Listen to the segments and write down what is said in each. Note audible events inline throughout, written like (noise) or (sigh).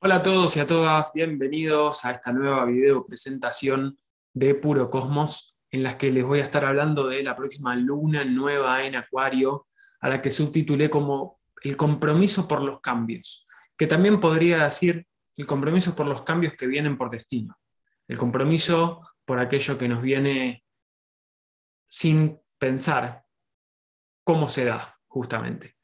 Hola a todos y a todas, bienvenidos a esta nueva video presentación de Puro Cosmos, en la que les voy a estar hablando de la próxima luna nueva en Acuario, a la que subtitulé como el compromiso por los cambios, que también podría decir el compromiso por los cambios que vienen por destino, el compromiso por aquello que nos viene sin pensar cómo se da, justamente.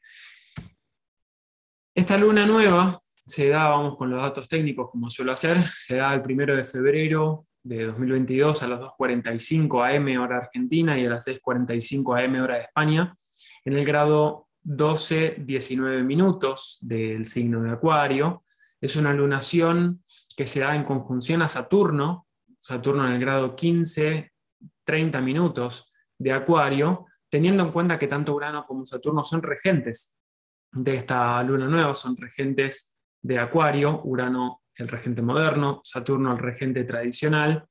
Esta luna nueva se da, vamos con los datos técnicos como suelo hacer, (laughs) se da el primero de febrero de 2022 a las 2.45 am hora argentina y a las 6.45 am hora de España, en el grado 12-19 minutos del signo de Acuario. Es una lunación que se da en conjunción a Saturno, Saturno en el grado 15-30 minutos de Acuario, teniendo en cuenta que tanto Urano como Saturno son regentes de esta luna nueva, son regentes de Acuario, Urano el regente moderno, Saturno el regente tradicional.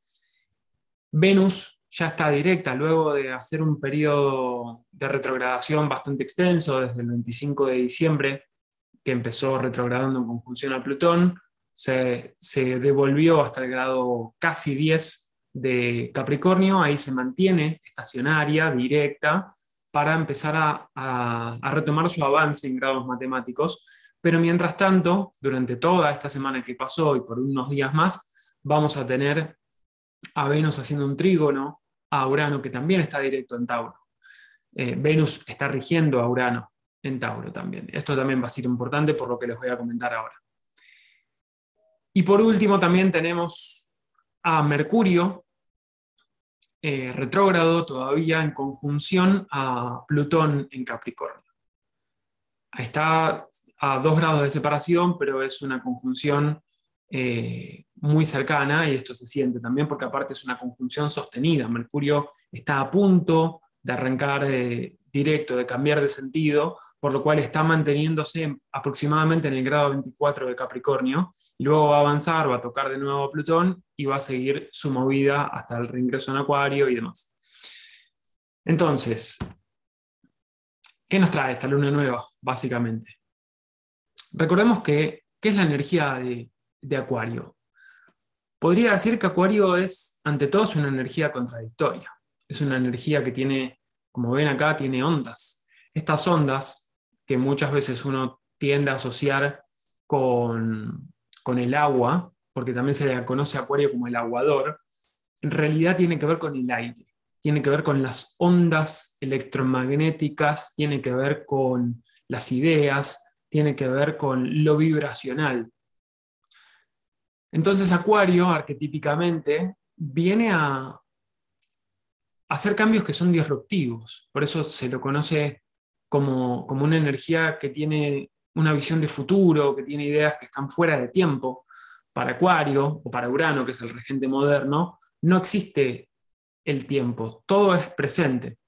Venus ya está directa luego de hacer un periodo de retrogradación bastante extenso desde el 25 de diciembre, que empezó retrogradando en conjunción a Plutón, se, devolvió hasta el grado casi 10 de Capricornio, ahí se mantiene estacionaria, directa, para empezar a, a retomar su avance en grados matemáticos pero mientras tanto, durante toda esta semana que pasó y por unos días más, vamos a tener a Venus haciendo un trígono, a Urano que también está directo en Tauro. Eh, Venus está rigiendo a Urano en Tauro también. Esto también va a ser importante por lo que les voy a comentar ahora. Y por último también tenemos a Mercurio, eh, retrógrado todavía en conjunción a Plutón en Capricornio. Está a dos grados de separación, pero es una conjunción eh, muy cercana y esto se siente también porque aparte es una conjunción sostenida. Mercurio está a punto de arrancar eh, directo, de cambiar de sentido, por lo cual está manteniéndose aproximadamente en el grado 24 de Capricornio, y luego va a avanzar, va a tocar de nuevo a Plutón y va a seguir su movida hasta el reingreso en Acuario y demás. Entonces, ¿qué nos trae esta luna nueva, básicamente? Recordemos que, ¿qué es la energía de, Acuario? Podría decir que Acuario es, ante todo, una energía contradictoria. Es una energía que tiene, como ven acá, tiene ondas. Estas ondas, que muchas veces uno tiende a asociar con, con el agua, porque también se le conoce a Acuario como el aguador, en realidad tiene que ver con el aire, tiene que ver con las ondas electromagnéticas, tiene que ver con las ideas, tiene que ver con lo vibracional. Entonces Acuario, arquetípicamente, viene a hacer cambios que son disruptivos. Por eso se lo conoce como, como una energía que tiene una visión de futuro, que tiene ideas que están fuera de tiempo. Para Acuario o para Urano, que es el regente moderno, no existe el tiempo, todo es presente.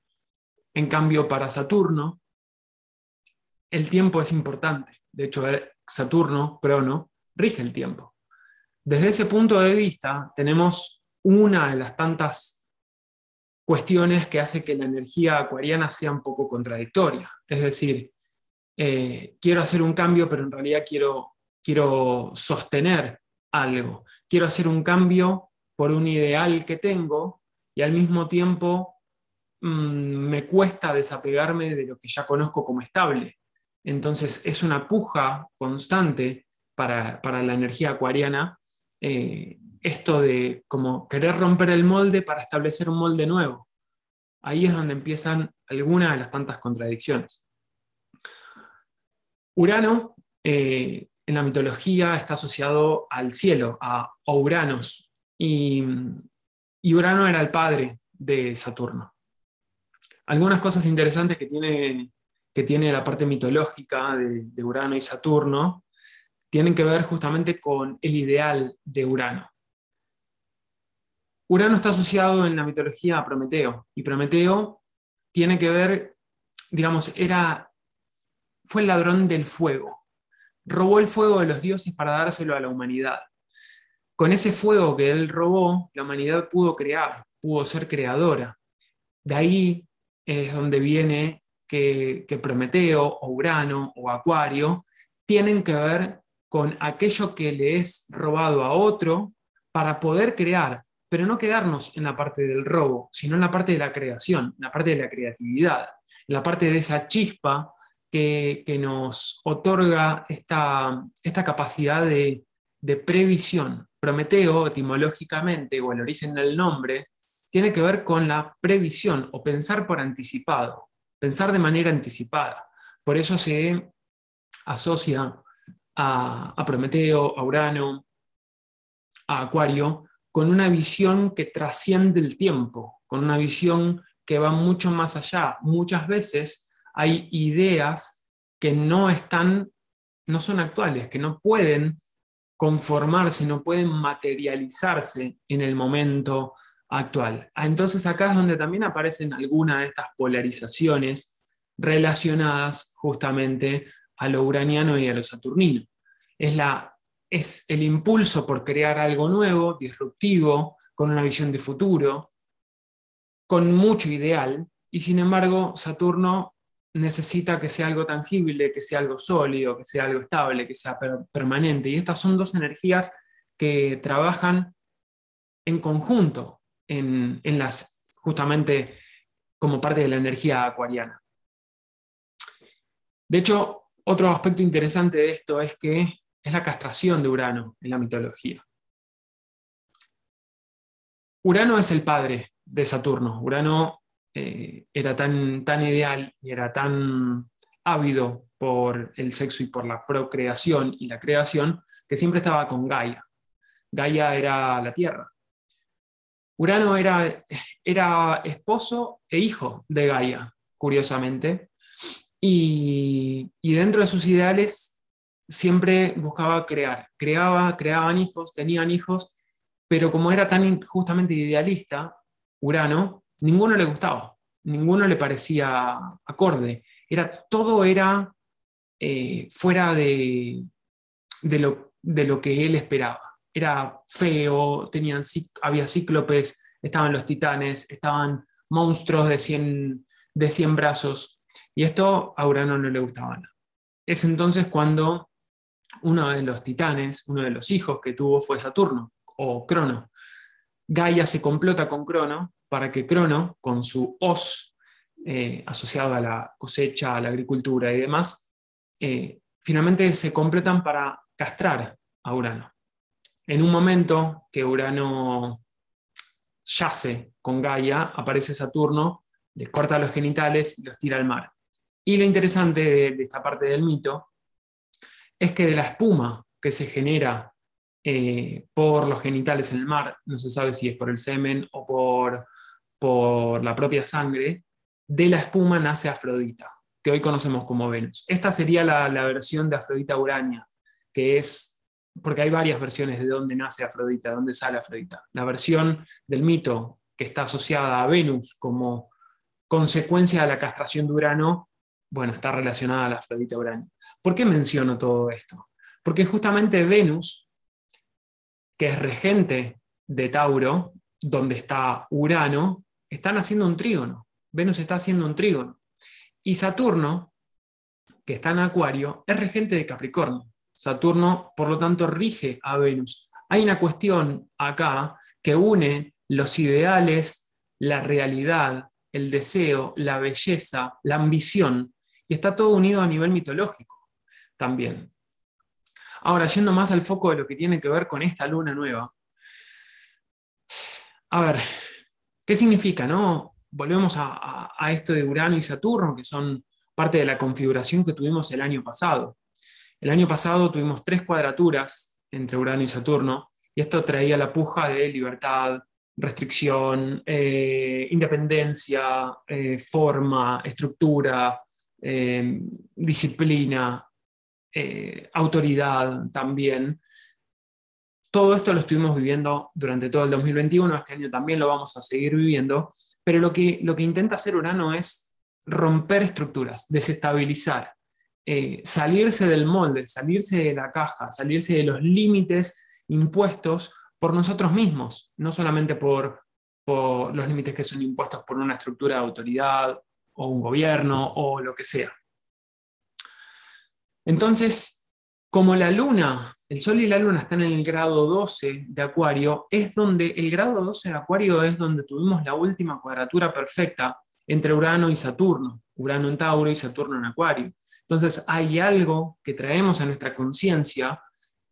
En cambio, para Saturno, el tiempo es importante. De hecho, eh, Saturno, Crono, rige el tiempo. Desde ese punto de vista, tenemos una de las tantas cuestiones que hace que la energía acuariana sea un poco contradictoria. Es decir, eh, quiero hacer un cambio, pero en realidad quiero, quiero sostener algo. Quiero hacer un cambio por un ideal que tengo y al mismo tiempo mm, me cuesta desapegarme de lo que ya conozco como estable. Entonces es una puja constante para, la energía acuariana, eh, esto de como querer romper el molde para establecer un molde nuevo. Ahí es donde empiezan algunas de las tantas contradicciones. Urano eh, en la mitología está asociado al cielo, a Uranos, y, y Urano era el padre de Saturno. Algunas cosas interesantes que tiene que tiene la parte mitológica de, Urano y Saturno, tienen que ver justamente con el ideal de Urano. Urano está asociado en la mitología a Prometeo, y Prometeo tiene que ver, digamos, era, fue el ladrón del fuego. Robó el fuego de los dioses para dárselo a la humanidad. Con ese fuego que él robó, la humanidad pudo crear, pudo ser creadora. De ahí es donde viene que, Prometeo o Urano o Acuario tienen que ver con aquello que le es robado a otro para poder crear, pero no quedarnos en la parte del robo, sino en la parte de la creación, en la parte de la creatividad, en la parte de esa chispa que, nos otorga esta, esta capacidad de, de previsión. Prometeo, etimológicamente, o el origen del nombre, tiene que ver con la previsión o pensar por anticipado, pensar de manera anticipada. Por eso se asocia a, Prometeo, a Urano, a Acuario, con una visión que trasciende el tiempo, con una visión que va mucho más allá. Muchas veces hay ideas que no están, no son actuales, que no pueden conformarse, no pueden materializarse en el momento actual. Ah, entonces acá es donde también aparecen algunas de estas polarizaciones relacionadas justamente a lo uraniano y a lo saturnino. Es, la, es el impulso por crear algo nuevo, disruptivo, con una visión de futuro, con mucho ideal, y sin embargo Saturno necesita que sea algo tangible, que sea algo sólido, que sea algo estable, que sea permanente. Y estas son dos energías que trabajan en conjunto en, las, justamente como parte de la energía acuariana. De hecho, otro aspecto interesante de esto es que es la castración de Urano en la mitología. Urano es el padre de Saturno. Urano eh, era tan, tan ideal y era tan ávido por el sexo y por la procreación y la creación que siempre estaba con Gaia. Gaia era la tierra. Urano era, era esposo e hijo de Gaia, curiosamente, y, dentro de sus ideales siempre buscaba crear, creaba, creaban hijos, tenían hijos, pero como era tan justamente idealista, Urano, ninguno le gustaba, ninguno le parecía acorde, era, todo era eh, fuera de, de, lo, de lo que él esperaba. Era feo, tenían, había cíclopes, estaban los titanes, estaban monstruos de 100, de 100 brazos, y esto a Urano no le gustaba nada. Es entonces cuando uno de los titanes, uno de los hijos que tuvo fue Saturno o Crono. Gaia se complota con Crono para que Crono, con su hoz eh, asociado a la cosecha, a la agricultura y demás, eh, finalmente se completan para castrar a Urano. En un momento que Urano yace con Gaia, aparece Saturno, le corta los genitales y los tira al mar. Y lo interesante de, esta parte del mito es que de la espuma que se genera eh, por los genitales en el mar, no se sabe si es por el semen o por, por la propia sangre, de la espuma nace Afrodita, que hoy conocemos como Venus. Esta sería la versión de Afrodita Urania, que es, porque hay varias versiones de dónde nace Afrodita, de dónde sale Afrodita. La versión del mito que está asociada a Venus como consecuencia de la castración de Urano bueno, está relacionada a la Afrodita Urania. ¿Por qué menciono todo esto? Porque justamente Venus, que es regente de Tauro, donde está Urano, están haciendo un trígono. Venus está haciendo un trígono. Y Saturno, que está en Acuario, es regente de Capricornio. Saturno, por lo tanto, rige a Venus. Hay una cuestión acá que une los ideales, la realidad, el deseo, la belleza, la ambición y está todo unido a nivel mitológico también. Ahora, yendo más al foco de lo que tiene que ver con esta luna nueva. A ver, ¿qué significa? No? Volvemos a, esto de Urano y Saturno, que son parte de la configuración que tuvimos el año pasado. El año pasado tuvimos tres cuadraturas entre Urano y Saturno, y esto traía la puja de libertad, restricción, eh, independencia, eh, forma, estructura, eh, disciplina, autoridad también. Todo esto lo estuvimos viviendo durante todo el 2021, este año también lo vamos a seguir viviendo, pero lo que, lo que intenta hacer Urano es romper estructuras, desestabilizar, eh, salirse del molde, salirse de la caja, salirse de los límites impuestos por nosotros mismos, no solamente por, los límites que son impuestos por una estructura de autoridad o un gobierno o lo que sea. Entonces, Como la luna, el sol y la luna están en el grado 12 de Acuario, es donde el grado 12 de Acuario es donde tuvimos la última cuadratura perfecta entre Urano y Saturno, Urano en Tauro y Saturno en Acuario. Entonces hay algo que traemos a nuestra conciencia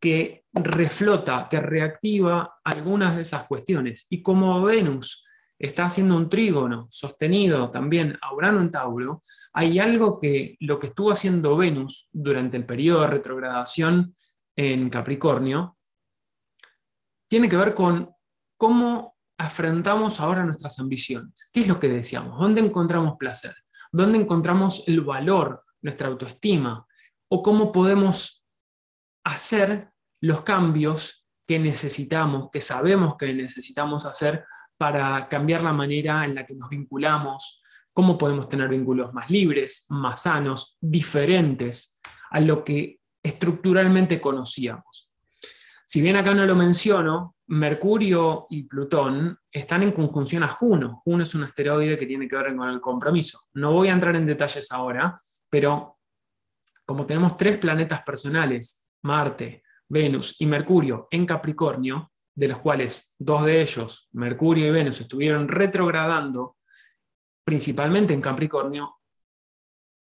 que reflota, que reactiva algunas de esas cuestiones. Y como Venus está haciendo un trígono sostenido también a Urano en Tauro, hay algo que lo que estuvo haciendo Venus durante el periodo de retrogradación en Capricornio tiene que ver con cómo afrontamos ahora nuestras ambiciones. ¿Qué es lo que deseamos? ¿Dónde encontramos placer? ¿Dónde encontramos el valor, nuestra autoestima? ¿O cómo podemos hacer los cambios que necesitamos, que sabemos que necesitamos hacer para cambiar la manera en la que nos vinculamos, cómo podemos tener vínculos más libres, más sanos, diferentes a lo que estructuralmente conocíamos. Si bien acá no lo menciono, Mercurio y Plutón están en conjunción a Juno. Juno es un asteroide que tiene que ver con el compromiso. No voy a entrar en detalles ahora, pero como tenemos tres planetas personales, Marte, Venus y Mercurio en Capricornio, de los cuales dos de ellos, Mercurio y Venus, estuvieron retrogradando, principalmente en Capricornio,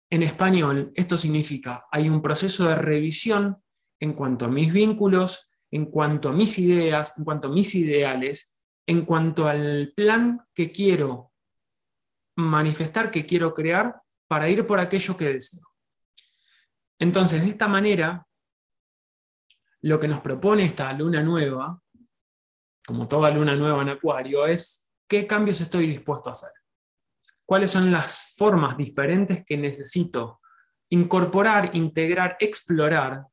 en español esto significa hay un proceso de revisión en cuanto a mis vínculos, en cuanto a mis ideas, en cuanto a mis ideales, en cuanto al plan que quiero manifestar, que quiero crear, para ir por aquello que deseo. Entonces, de esta manera, lo que nos propone esta luna nueva, como toda luna nueva en Acuario, es qué cambios estoy dispuesto a hacer. ¿Cuáles son las formas diferentes que necesito incorporar, integrar, explorar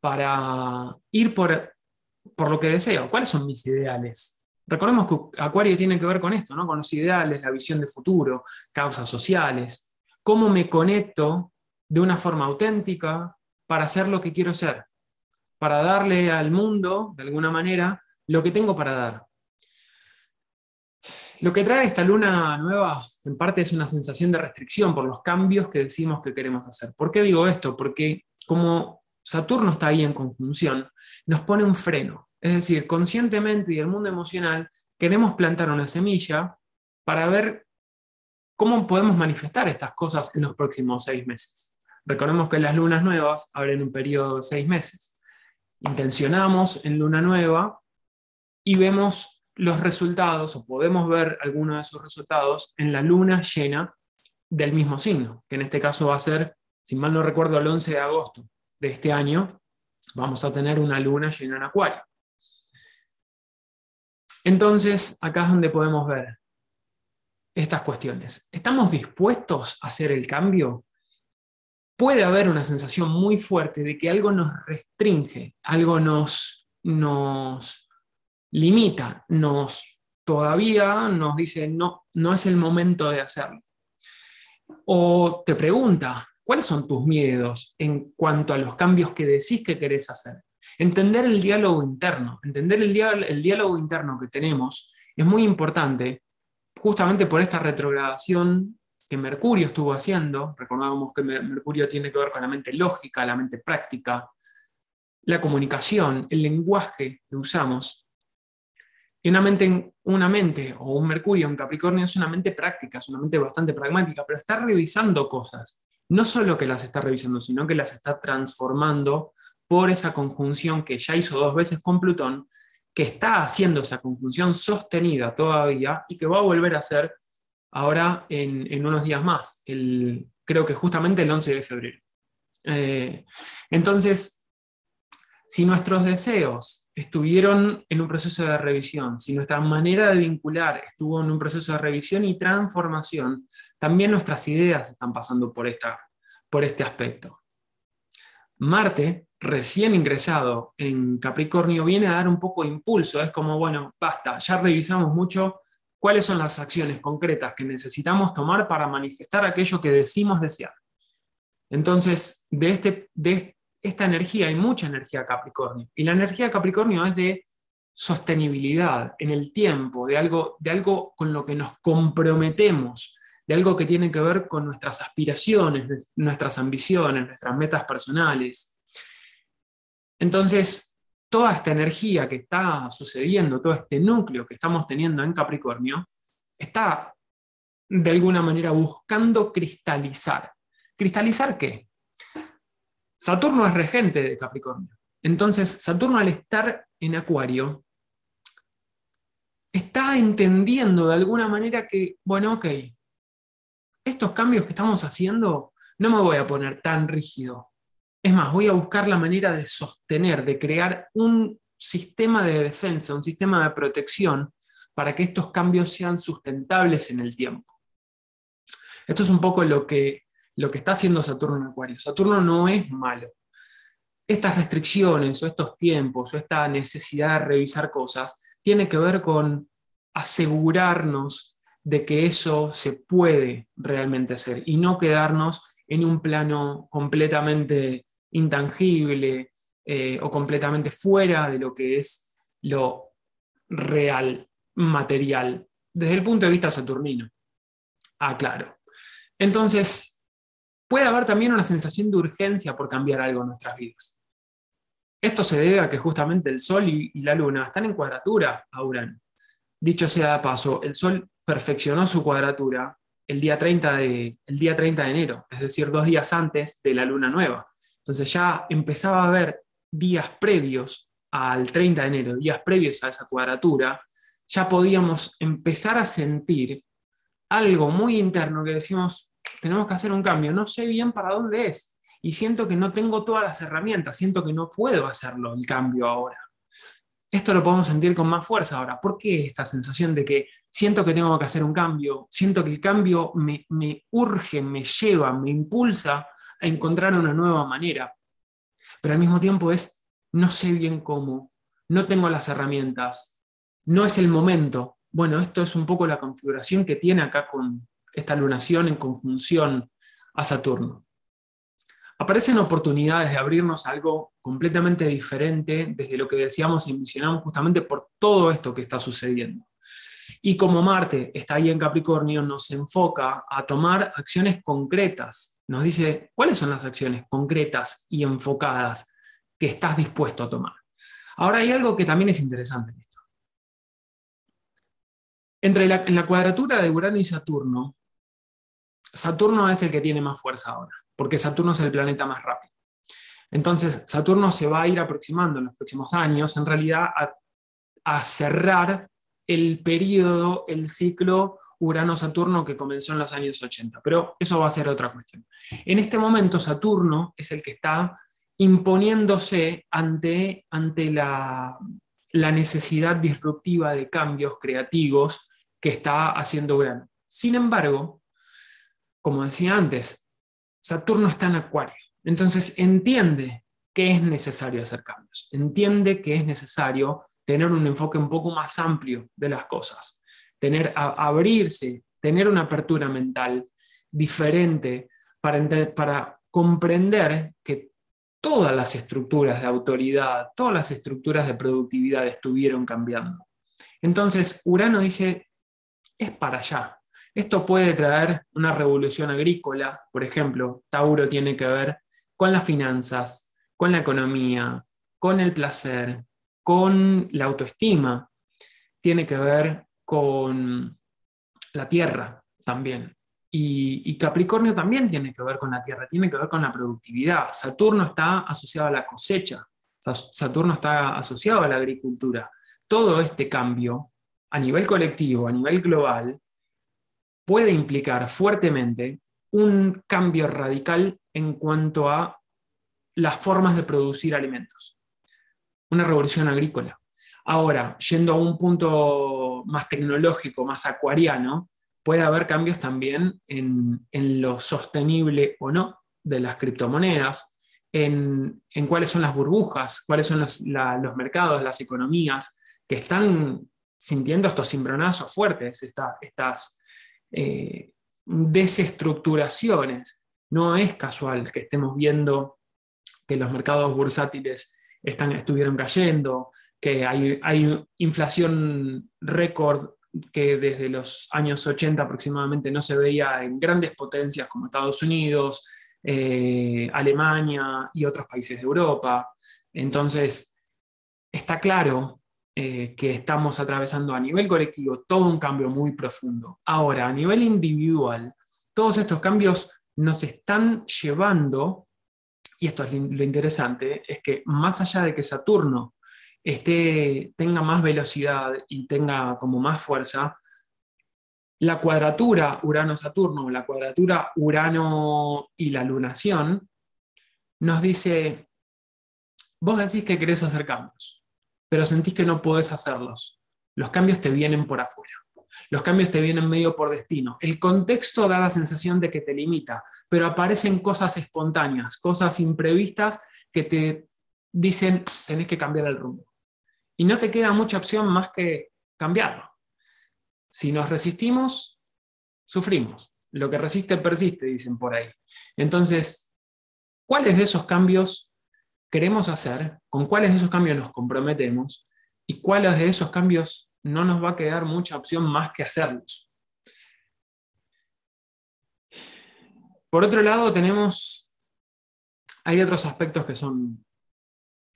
para ir por, por lo que deseo? ¿Cuáles son mis ideales? Recordemos que Acuario tiene que ver con esto, ¿no? con los ideales, la visión de futuro, causas sociales, cómo me conecto de una forma auténtica para hacer lo que quiero ser para darle al mundo, de alguna manera, lo que tengo para dar. Lo que trae esta luna nueva, en parte, es una sensación de restricción por los cambios que decimos que queremos hacer. ¿Por qué digo esto? Porque como Saturno está ahí en conjunción, nos pone un freno. Es decir, conscientemente y el mundo emocional queremos plantar una semilla para ver cómo podemos manifestar estas cosas en los próximos seis meses. Recordemos que las lunas nuevas abren un periodo de seis meses intencionamos en luna nueva y vemos los resultados o podemos ver algunos de esos resultados en la luna llena del mismo signo, que en este caso va a ser, si mal no recuerdo, el 11 de agosto de este año, vamos a tener una luna llena en acuario. Entonces, acá es donde podemos ver estas cuestiones. ¿Estamos dispuestos a hacer el cambio? puede haber una sensación muy fuerte de que algo nos restringe, algo nos, nos limita, nos todavía nos dice no, no es el momento de hacerlo. O te pregunta, ¿cuáles son tus miedos en cuanto a los cambios que decís que querés hacer? Entender el diálogo interno, entender el, el diálogo interno que tenemos es muy importante justamente por esta retrogradación que Mercurio estuvo haciendo, recordamos que Mercurio tiene que ver con la mente lógica, la mente práctica, la comunicación, el lenguaje que usamos. Y una mente, una mente o un Mercurio en Capricornio es una mente práctica, es una mente bastante pragmática, pero está revisando cosas. No solo que las está revisando, sino que las está transformando por esa conjunción que ya hizo dos veces con Plutón, que está haciendo esa conjunción sostenida todavía y que va a volver a hacer ahora en, unos días más, el, creo que justamente el 11 de febrero. Eh, entonces, si nuestros deseos estuvieron en un proceso de revisión, si nuestra manera de vincular estuvo en un proceso de revisión y transformación, también nuestras ideas están pasando por, esta, por este aspecto. Marte, recién ingresado en Capricornio, viene a dar un poco de impulso. Es como, bueno, basta, ya revisamos mucho, cuáles son las acciones concretas que necesitamos tomar para manifestar aquello que decimos desear. Entonces, de, este, de esta energía hay mucha energía Capricornio. Y la energía Capricornio es de sostenibilidad en el tiempo, de algo, de algo con lo que nos comprometemos, de algo que tiene que ver con nuestras aspiraciones, nuestras ambiciones, nuestras metas personales. Entonces, toda esta energía que está sucediendo, todo este núcleo que estamos teniendo en Capricornio, está de alguna manera buscando cristalizar. ¿Cristalizar qué? Saturno es regente de Capricornio. Entonces, Saturno al estar en Acuario, está entendiendo de alguna manera que, bueno, ok, estos cambios que estamos haciendo, no me voy a poner tan rígido. Es más, voy a buscar la manera de sostener, de crear un sistema de defensa, un sistema de protección para que estos cambios sean sustentables en el tiempo. Esto es un poco lo que, lo que está haciendo Saturno en Acuario. Saturno no es malo. Estas restricciones o estos tiempos o esta necesidad de revisar cosas tiene que ver con asegurarnos de que eso se puede realmente hacer y no quedarnos en un plano completamente intangible eh, o completamente fuera de lo que es lo real, material, desde el punto de vista saturnino. Ah, claro. Entonces, puede haber también una sensación de urgencia por cambiar algo en nuestras vidas. Esto se debe a que justamente el Sol y, la Luna están en cuadratura a Urano. Dicho sea de paso, el Sol perfeccionó su cuadratura el día, 30 de, el día 30 de enero, es decir, dos días antes de la luna nueva. Entonces ya empezaba a haber días previos al 30 de enero, días previos a esa cuadratura, ya podíamos empezar a sentir algo muy interno que decimos, tenemos que hacer un cambio, no sé bien para dónde es y siento que no tengo todas las herramientas, siento que no puedo hacerlo el cambio ahora. Esto lo podemos sentir con más fuerza ahora. ¿Por qué esta sensación de que siento que tengo que hacer un cambio? Siento que el cambio me, me urge, me lleva, me impulsa a encontrar una nueva manera. Pero al mismo tiempo es, no sé bien cómo, no tengo las herramientas, no es el momento. Bueno, esto es un poco la configuración que tiene acá con esta lunación en conjunción a Saturno aparecen oportunidades de abrirnos algo completamente diferente desde lo que decíamos y mencionamos justamente por todo esto que está sucediendo. Y como Marte está ahí en Capricornio, nos enfoca a tomar acciones concretas. Nos dice cuáles son las acciones concretas y enfocadas que estás dispuesto a tomar. Ahora hay algo que también es interesante en esto. Entre en la cuadratura de Urano y Saturno, Saturno es el que tiene más fuerza ahora porque Saturno es el planeta más rápido. Entonces, Saturno se va a ir aproximando en los próximos años, en realidad, a, cerrar el periodo, el ciclo Urano-Saturno que comenzó en los años 80. Pero eso va a ser otra cuestión. En este momento, Saturno es el que está imponiéndose ante, ante la, la necesidad disruptiva de cambios creativos que está haciendo Urano. Sin embargo, como decía antes, Saturno está en Acuario. Entonces entiende que es necesario hacer cambios, entiende que es necesario tener un enfoque un poco más amplio de las cosas, tener, abrirse, tener una apertura mental diferente para, para comprender que todas las estructuras de autoridad, todas las estructuras de productividad estuvieron cambiando. Entonces, Urano dice, es para allá, esto puede traer una revolución agrícola, por ejemplo, Tauro tiene que ver con las finanzas, con la economía, con el placer, con la autoestima, tiene que ver con la tierra también. Y, Capricornio también tiene que ver con la tierra, tiene que ver con la productividad. Saturno está asociado a la cosecha, Saturno está asociado a la agricultura. Todo este cambio a nivel colectivo, a nivel global, puede implicar fuertemente un cambio radical en cuanto a las formas de producir alimentos. Una revolución agrícola. Ahora, yendo a un punto más tecnológico, más acuariano, puede haber cambios también en, lo sostenible o no de las criptomonedas, en, cuáles son las burbujas, cuáles son los, mercados, las economías que están sintiendo estos cimbronazos fuertes, estas eh, desestructuraciones. No es casual que estemos viendo que los mercados bursátiles estuvieron cayendo, que hay, inflación récord que desde los años 80 aproximadamente no se veía en grandes potencias como Estados Unidos, eh, Alemania y otros países de Europa. Entonces, está claro eh, que estamos atravesando a nivel colectivo todo un cambio muy profundo. Ahora, a nivel individual, todos estos cambios nos están llevando, y esto es lo interesante, es que más allá de que Saturno esté, tenga más velocidad y tenga como más fuerza, la cuadratura Urano-Saturno, la cuadratura Urano y la lunación, nos dice, vos decís que querés hacer cambios, pero sentís que no podés hacerlos. Los cambios te vienen por afuera. Los cambios te vienen medio por destino. El contexto da la sensación de que te limita, pero aparecen cosas espontáneas, cosas imprevistas que te dicen tenés que cambiar el rumbo. Y no te queda mucha opción más que cambiarlo. Si nos resistimos, sufrimos. Lo que resiste persiste, dicen por ahí. Entonces, ¿cuáles de esos cambios queremos hacer, con cuáles de esos cambios nos comprometemos y cuáles de esos cambios no nos va a quedar mucha opción más que hacerlos. Por otro lado, tenemos, hay otros aspectos que son,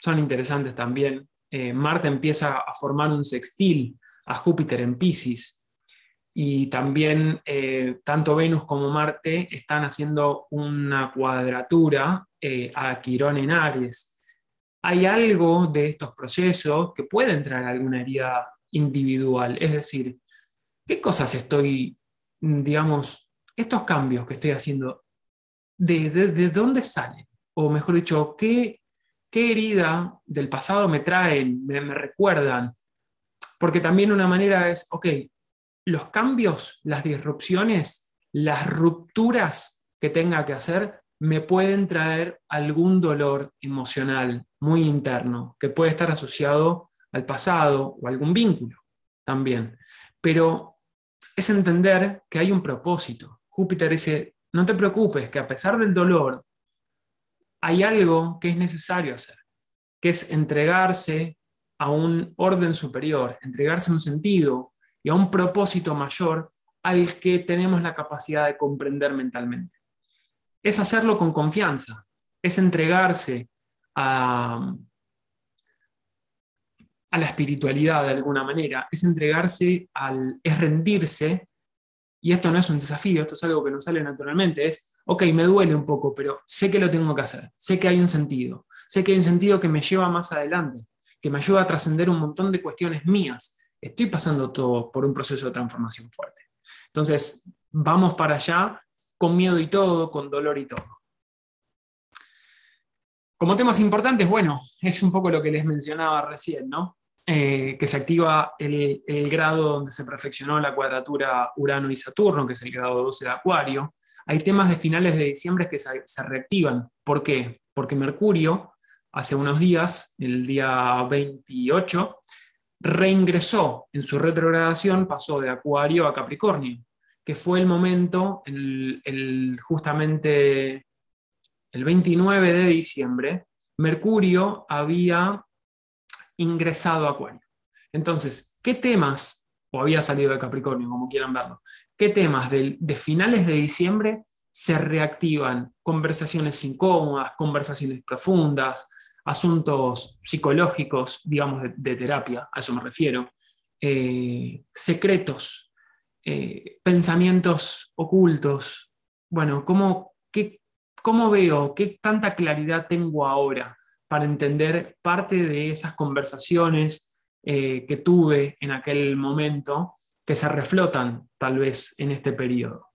son interesantes también. Eh, Marte empieza a formar un sextil a Júpiter en Pisces y también eh, tanto Venus como Marte están haciendo una cuadratura eh, a Quirón en Aries. Hay algo de estos procesos que puede entrar alguna herida individual, es decir, ¿qué cosas estoy, digamos, estos cambios que estoy haciendo, de, dónde salen? O mejor dicho, ¿qué, ¿qué, herida del pasado me traen, me, recuerdan? Porque también una manera es, ok, los cambios, las disrupciones, las rupturas que tenga que hacer me pueden traer algún dolor emocional muy interno que puede estar asociado al pasado o algún vínculo también. Pero es entender que hay un propósito. Júpiter dice, no te preocupes, que a pesar del dolor, hay algo que es necesario hacer, que es entregarse a un orden superior, entregarse a un sentido y a un propósito mayor al que tenemos la capacidad de comprender mentalmente. Es hacerlo con confianza, es entregarse a, la espiritualidad de alguna manera, es entregarse al, es rendirse, y esto no es un desafío, esto es algo que nos sale naturalmente, es, ok, me duele un poco, pero sé que lo tengo que hacer, sé que hay un sentido, sé que hay un sentido que me lleva más adelante, que me ayuda a trascender un montón de cuestiones mías. Estoy pasando todo por un proceso de transformación fuerte. Entonces, vamos para allá con miedo y todo, con dolor y todo. Como temas importantes, bueno, es un poco lo que les mencionaba recién, ¿no? Eh, que se activa el, grado donde se perfeccionó la cuadratura Urano y Saturno, que es el grado 12 de Acuario. Hay temas de finales de diciembre que se, reactivan. ¿Por qué? Porque Mercurio, hace unos días, el día 28, reingresó en su retrogradación, pasó de Acuario a Capricornio que fue el momento, el, justamente el 29 de diciembre, Mercurio había ingresado a Acuario. Entonces, ¿qué temas, o había salido de Capricornio, como quieran verlo, qué temas de, finales de diciembre se reactivan? Conversaciones incómodas, conversaciones profundas, asuntos psicológicos, digamos, de, terapia, a eso me refiero, eh, secretos, eh, pensamientos ocultos. Bueno, ¿cómo, qué, ¿cómo veo? ¿Qué tanta claridad tengo ahora para entender parte de esas conversaciones eh, que tuve en aquel momento que se reflotan tal vez en este periodo?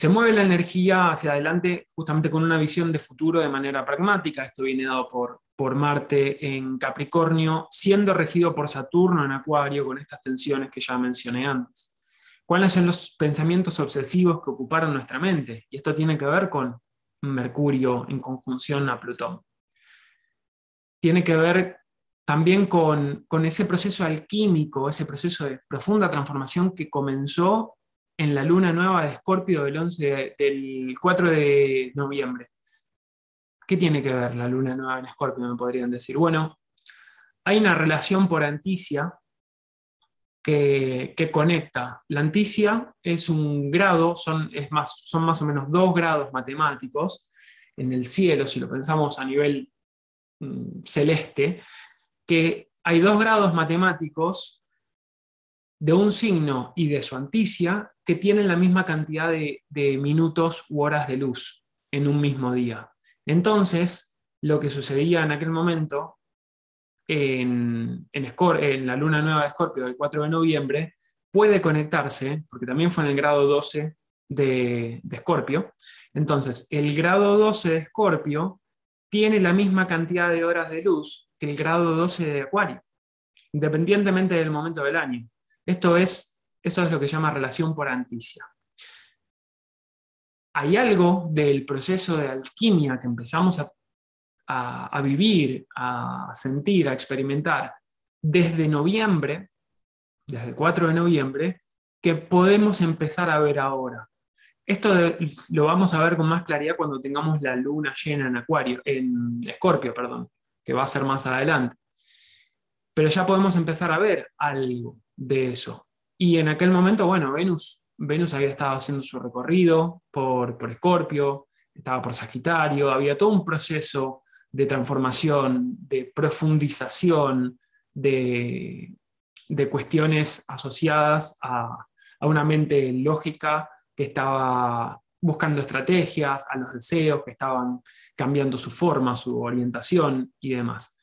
Se mueve la energía hacia adelante justamente con una visión de futuro de manera pragmática. Esto viene dado por, por Marte en Capricornio, siendo regido por Saturno en Acuario, con estas tensiones que ya mencioné antes. ¿Cuáles son los pensamientos obsesivos que ocuparon nuestra mente? Y esto tiene que ver con Mercurio en conjunción a Plutón. Tiene que ver también con, ese proceso alquímico, ese proceso de profunda transformación que comenzó en la luna nueva de Escorpio del, 11, del 4 de noviembre. ¿Qué tiene que ver la luna nueva en Escorpio? Me podrían decir. Bueno, hay una relación por anticia que, conecta. La anticia es un grado, son, es más, son más o menos dos grados matemáticos en el cielo, si lo pensamos a nivel mm, celeste, que hay dos grados matemáticos de un signo y de su anticia que tienen la misma cantidad de, minutos u horas de luz en un mismo día. Entonces, lo que sucedía en aquel momento en, en, la luna nueva de Escorpio del 4 de noviembre puede conectarse, porque también fue en el grado 12 de Escorpio. Entonces, el grado 12 de Escorpio tiene la misma cantidad de horas de luz que el grado 12 de Acuario, independientemente del momento del año. Esto es, eso es lo que se llama relación por anticia. Hay algo del proceso de alquimia que empezamos a, a vivir, a sentir, a experimentar desde noviembre, desde el 4 de noviembre, que podemos empezar a ver ahora. Esto lo vamos a ver con más claridad cuando tengamos la luna llena en Acuario, en Escorpio, perdón, que va a ser más adelante. Pero ya podemos empezar a ver algo de eso. Y en aquel momento, bueno, Venus, Venus había estado haciendo su recorrido por, por Escorpio, estaba por Sagitario, había todo un proceso de transformación, de profundización, de, cuestiones asociadas a, a, una mente lógica que estaba buscando estrategias, a los deseos que estaban cambiando su forma, su orientación y demás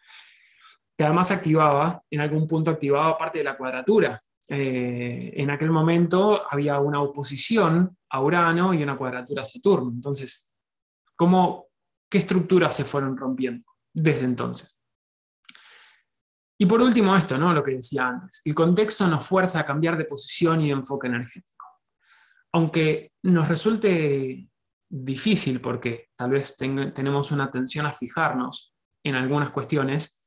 que además activaba, en algún punto activaba parte de la cuadratura. Eh, en aquel momento había una oposición a Urano y una cuadratura a Saturno. Entonces, ¿cómo, ¿qué estructuras se fueron rompiendo desde entonces? Y por último esto, ¿no? lo que decía antes, el contexto nos fuerza a cambiar de posición y de enfoque energético. Aunque nos resulte difícil porque tal vez tenemos una atención a fijarnos en algunas cuestiones,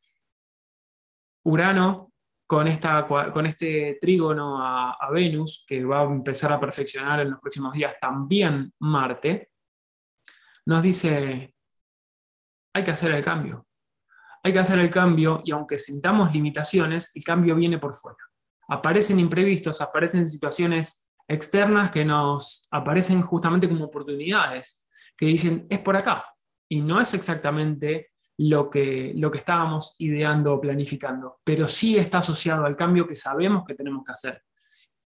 Urano con este trígono a, Venus, que va a empezar a perfeccionar en los próximos días también Marte, nos dice, hay que hacer el cambio. Hay que hacer el cambio y aunque sintamos limitaciones, el cambio viene por fuera. Aparecen imprevistos, aparecen situaciones externas que nos aparecen justamente como oportunidades, que dicen, es por acá. Y no es exactamente lo que, lo que estábamos ideando o planificando, pero sí está asociado al cambio que sabemos que tenemos que hacer.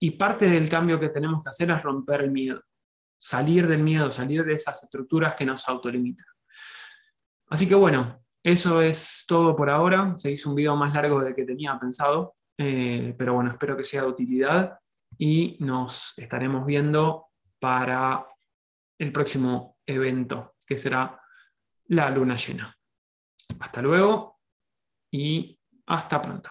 Y parte del cambio que tenemos que hacer es romper el miedo, salir del miedo, salir de esas estructuras que nos autolimitan. Así que bueno, eso es todo por ahora. Se hizo un video más largo del que tenía pensado, eh, pero bueno, espero que sea de utilidad y nos estaremos viendo para el próximo evento, que será la luna llena. Hasta luego y hasta pronto.